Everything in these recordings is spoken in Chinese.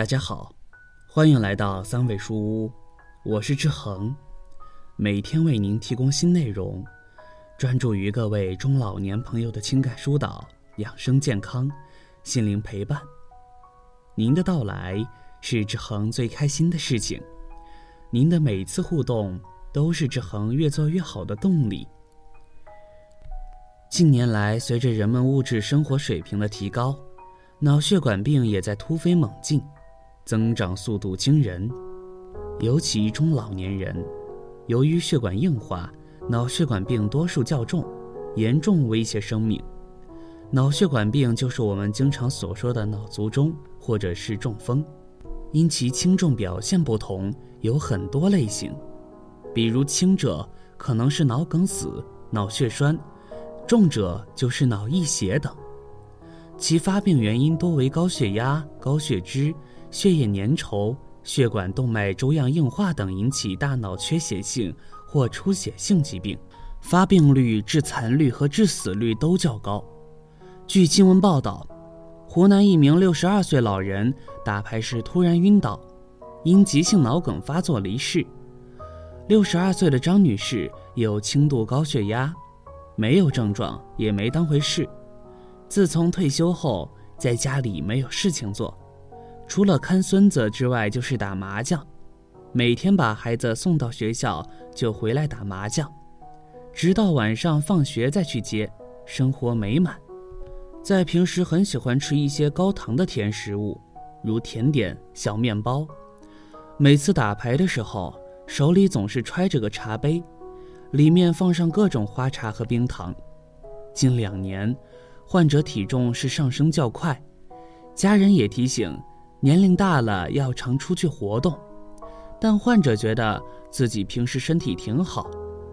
大家好，欢迎来到三味书屋，我是志恒，每天为您提供新内容，专注于各位中老年朋友的情感疏导、养生健康、心灵陪伴。您的到来是志恒最开心的事情，您的每次互动都是志恒越做越好的动力。近年来，随着人们物质生活水平的提高，脑血管病也在突飞猛进。增长速度惊人，尤其中老年人，由于血管硬化，脑血管病多数较重，严重威胁生命。脑血管病就是我们经常所说的脑卒中或者是中风，因其轻重表现不同，有很多类型。比如轻者可能是脑梗死、脑血栓，重者就是脑溢血等。其发病原因多为高血压、高血脂。血液粘稠、血管动脉粥样硬化等引起大脑缺血性或出血性疾病，发病率、致残率和致死率都较高。据新闻报道，湖南一名六十二岁老人打牌时突然晕倒，因急性脑梗发作离世。六十二岁的张女士有轻度高血压，没有症状，也没当回事。自从退休后，在家里没有事情做。除了看孙子之外，就是打麻将，每天把孩子送到学校就回来打麻将，直到晚上放学再去接，生活美满。在平时很喜欢吃一些高糖的甜食物，如甜点、小面包。每次打牌的时候，手里总是揣着个茶杯，里面放上各种花茶和冰糖。近两年，患者体重是上升较快，家人也提醒。年龄大了要常出去活动，但患者觉得自己平时身体挺好，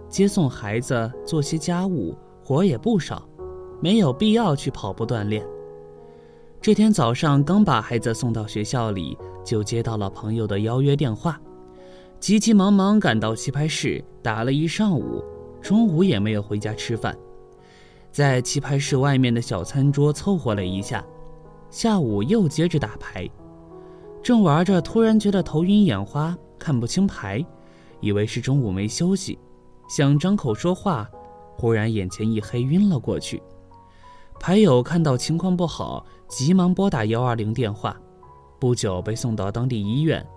接送孩子、做些家务活也不少，没有必要去跑步锻炼。这天早上刚把孩子送到学校里，就接到了朋友的邀约电话，急急忙忙赶到棋牌室打了一上午，中午也没有回家吃饭，在棋牌室外面的小餐桌凑合了一下，下午又接着打牌。正玩着，突然觉得头晕眼花，看不清牌，以为是中午没休息，想张口说话，忽然眼前一黑，晕了过去。牌友看到情况不好，急忙拨打幺二零电话，不久被送到当地医院。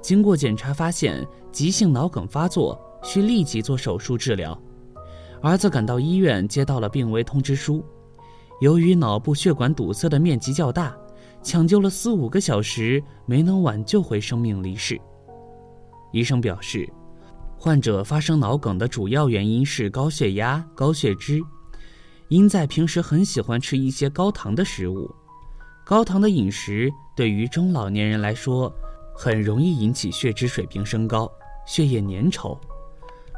经过检查，发现急性脑梗发作，需立即做手术治疗。儿子赶到医院，接到了病危通知书，由于脑部血管堵塞的面积较大。抢救了四五个小时，没能挽救回生命，离世。医生表示，患者发生脑梗的主要原因是高血压、高血脂，因在平时很喜欢吃一些高糖的食物。高糖的饮食对于中老年人来说，很容易引起血脂水平升高、血液粘稠，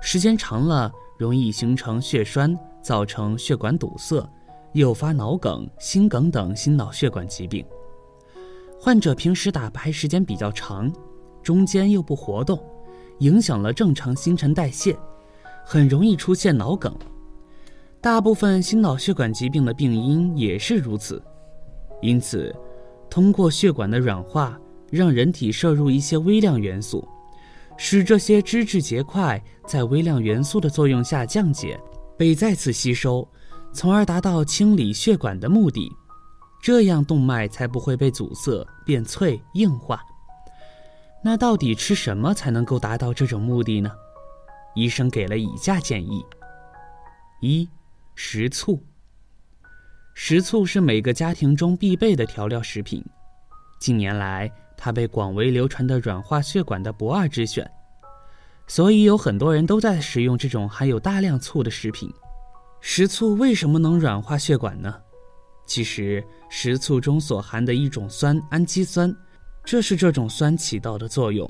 时间长了容易形成血栓，造成血管堵塞，诱发脑梗、心梗等心脑血管疾病。患者平时打牌时间比较长，中间又不活动，影响了正常新陈代谢，很容易出现脑梗。大部分心脑血管疾病的病因也是如此。因此，通过血管的软化，让人体摄入一些微量元素，使这些脂质结块在微量元素的作用下降解，被再次吸收，从而达到清理血管的目的。这样动脉才不会被阻塞、变脆、硬化。那到底吃什么才能够达到这种目的呢？医生给了以下建议：一、食醋。食醋是每个家庭中必备的调料食品，近年来它被广为流传的软化血管的不二之选，所以有很多人都在使用这种含有大量醋的食品。食醋为什么能软化血管呢？其实，食醋中所含的一种酸氨基酸，这是这种酸起到的作用，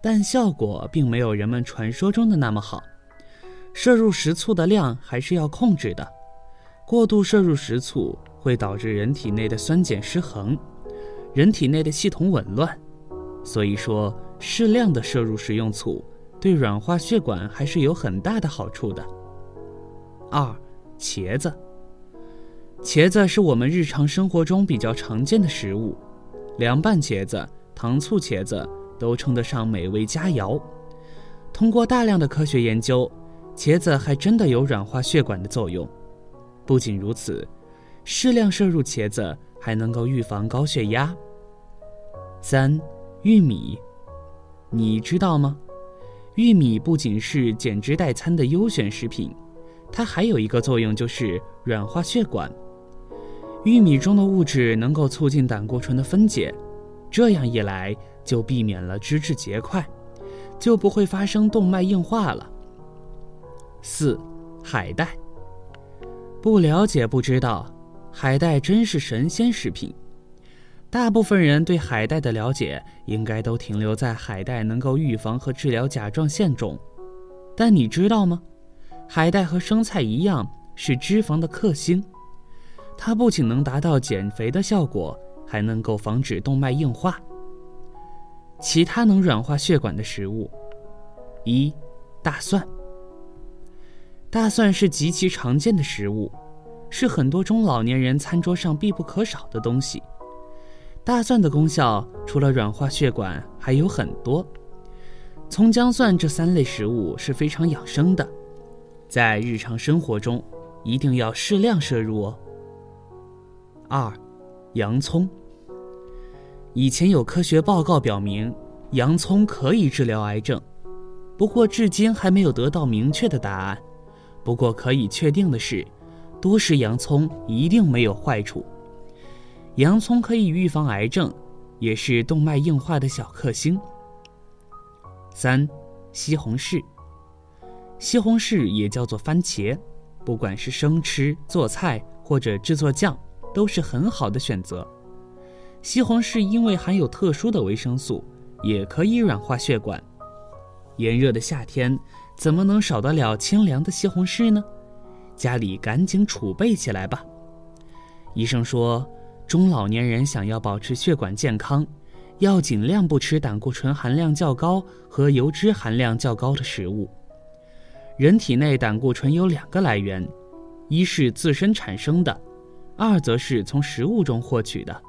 但效果并没有人们传说中的那么好。摄入食醋的量还是要控制的，过度摄入食醋会导致人体内的酸碱失衡，人体内的系统紊乱。所以说，适量的摄入食用醋，对软化血管还是有很大的好处的。二，茄子。茄子是我们日常生活中比较常见的食物，凉拌茄子、糖醋茄子都称得上美味佳肴。通过大量的科学研究，茄子还真的有软化血管的作用。不仅如此，适量摄入茄子还能够预防高血压。三，玉米，你知道吗？玉米不仅是减脂代餐的优选食品，它还有一个作用就是软化血管。玉米中的物质能够促进胆固醇的分解，这样一来就避免了脂质结块，就不会发生动脉硬化了。四，海带。不了解不知道，海带真是神仙食品。大部分人对海带的了解，应该都停留在海带能够预防和治疗甲状腺肿。但你知道吗？海带和生菜一样，是脂肪的克星。它不仅能达到减肥的效果，还能够防止动脉硬化。其他能软化血管的食物：一、大蒜。大蒜是极其常见的食物，是很多中老年人餐桌上必不可少的东西。大蒜的功效除了软化血管还有很多，葱姜蒜这三类食物是非常养生的，在日常生活中一定要适量摄入哦。二，洋葱。以前有科学报告表明，洋葱可以治疗癌症，不过至今还没有得到明确的答案。不过可以确定的是，多食洋葱一定没有坏处。洋葱可以预防癌症，也是动脉硬化的小克星。三，西红柿。西红柿也叫做番茄，不管是生吃、做菜或者制作酱，都是很好的选择。西红柿因为含有特殊的维生素，也可以软化血管。炎热的夏天，怎么能少得了清凉的西红柿呢？家里赶紧储备起来吧。医生说。中老年人想要保持血管健康，要尽量不吃胆固醇含量较高和油脂含量较高的食物。人体内胆固醇有两个来源，一是自身产生的，二则是从食物中获取的。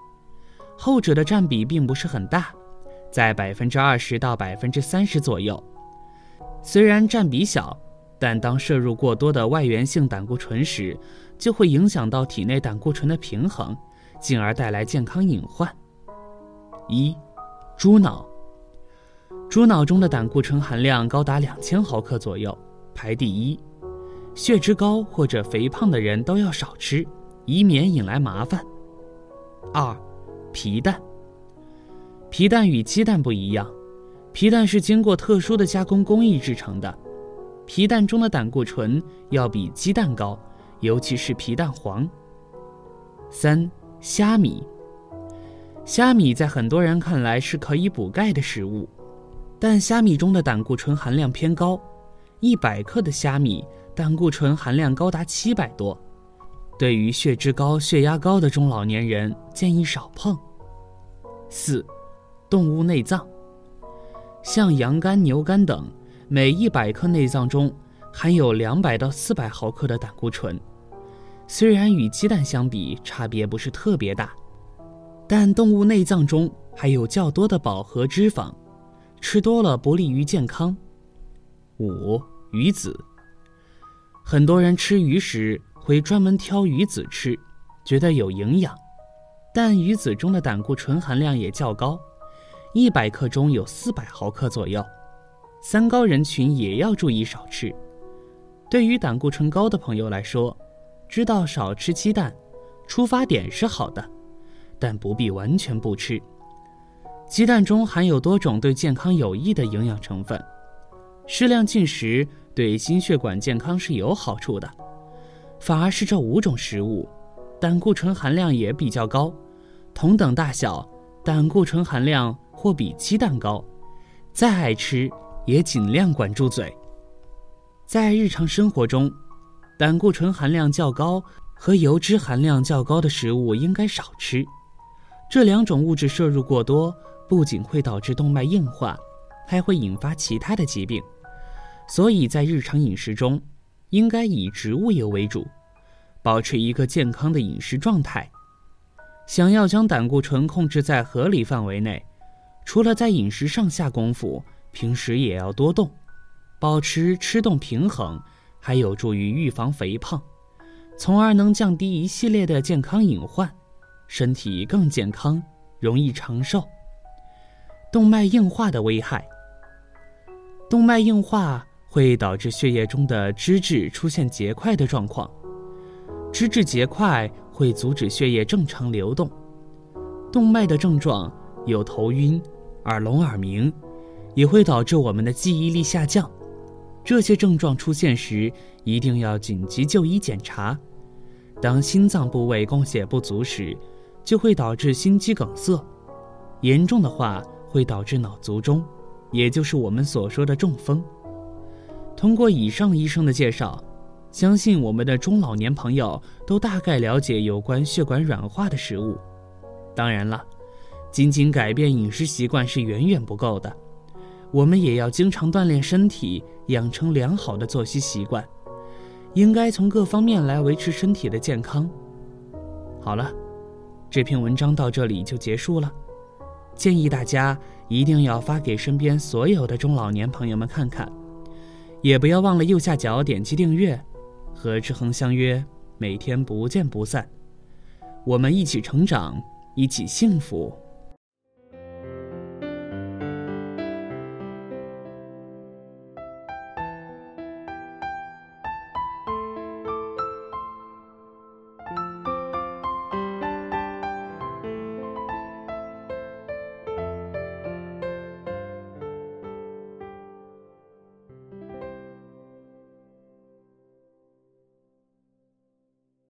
后者的占比并不是很大，在百分之二十到百分之三十左右。虽然占比小，但当摄入过多的外源性胆固醇时，就会影响到体内胆固醇的平衡。进而带来健康隐患。一，猪脑。猪脑中的胆固醇含量高达两千毫克左右，排第一。血脂高或者肥胖的人都要少吃，以免引来麻烦。二，皮蛋。皮蛋与鸡蛋不一样，皮蛋是经过特殊的加工工艺制成的，皮蛋中的胆固醇要比鸡蛋高，尤其是皮蛋黄。三。虾米，虾米在很多人看来是可以补钙的食物，但虾米中的胆固醇含量偏高，一百克的虾米胆固醇含量高达七百多，对于血脂高、血压高的中老年人建议少碰。四，动物内脏，像羊肝、牛肝等，每一百克内脏中含有两百到四百毫克的胆固醇。虽然与鸡蛋相比差别不是特别大，但动物内脏中还有较多的饱和脂肪，吃多了不利于健康。五鱼子，很多人吃鱼时会专门挑鱼子吃，觉得有营养，但鱼子中的胆固醇含量也较高，一百克中有四百毫克左右，三高人群也要注意少吃。对于胆固醇高的朋友来说，知道少吃鸡蛋，出发点是好的，但不必完全不吃。鸡蛋中含有多种对健康有益的营养成分，适量进食对心血管健康是有好处的。反而是这五种食物，胆固醇含量也比较高，同等大小，胆固醇含量或比鸡蛋高。再爱吃，也尽量管住嘴。在日常生活中。胆固醇含量较高和油脂含量较高的食物应该少吃，这两种物质摄入过多，不仅会导致动脉硬化，还会引发其他的疾病。所以在日常饮食中，应该以植物油为主，保持一个健康的饮食状态。想要将胆固醇控制在合理范围内，除了在饮食上下功夫，平时也要多动，保持吃动平衡，还有助于预防肥胖，从而能降低一系列的健康隐患，身体更健康，容易长寿。动脉硬化的危害，动脉硬化会导致血液中的脂质出现结块的状况，脂质结块会阻止血液正常流动。动脉的症状有头晕。耳聋耳鸣，也会导致我们的记忆力下降。这些症状出现时，一定要紧急就医检查。当心脏部位供血不足时，就会导致心肌梗塞，严重的话会导致脑卒中，也就是我们所说的中风。通过以上医生的介绍，相信我们的中老年朋友都大概了解有关血管软化的食物。当然了。仅仅改变饮食习惯是远远不够的，我们也要经常锻炼身体，养成良好的作息习惯，应该从各方面来维持身体的健康。好了，这篇文章到这里就结束了，建议大家一定要发给身边所有的中老年朋友们看看，也不要忘了右下角点击订阅，和志恒相约，每天不见不散，我们一起成长，一起幸福。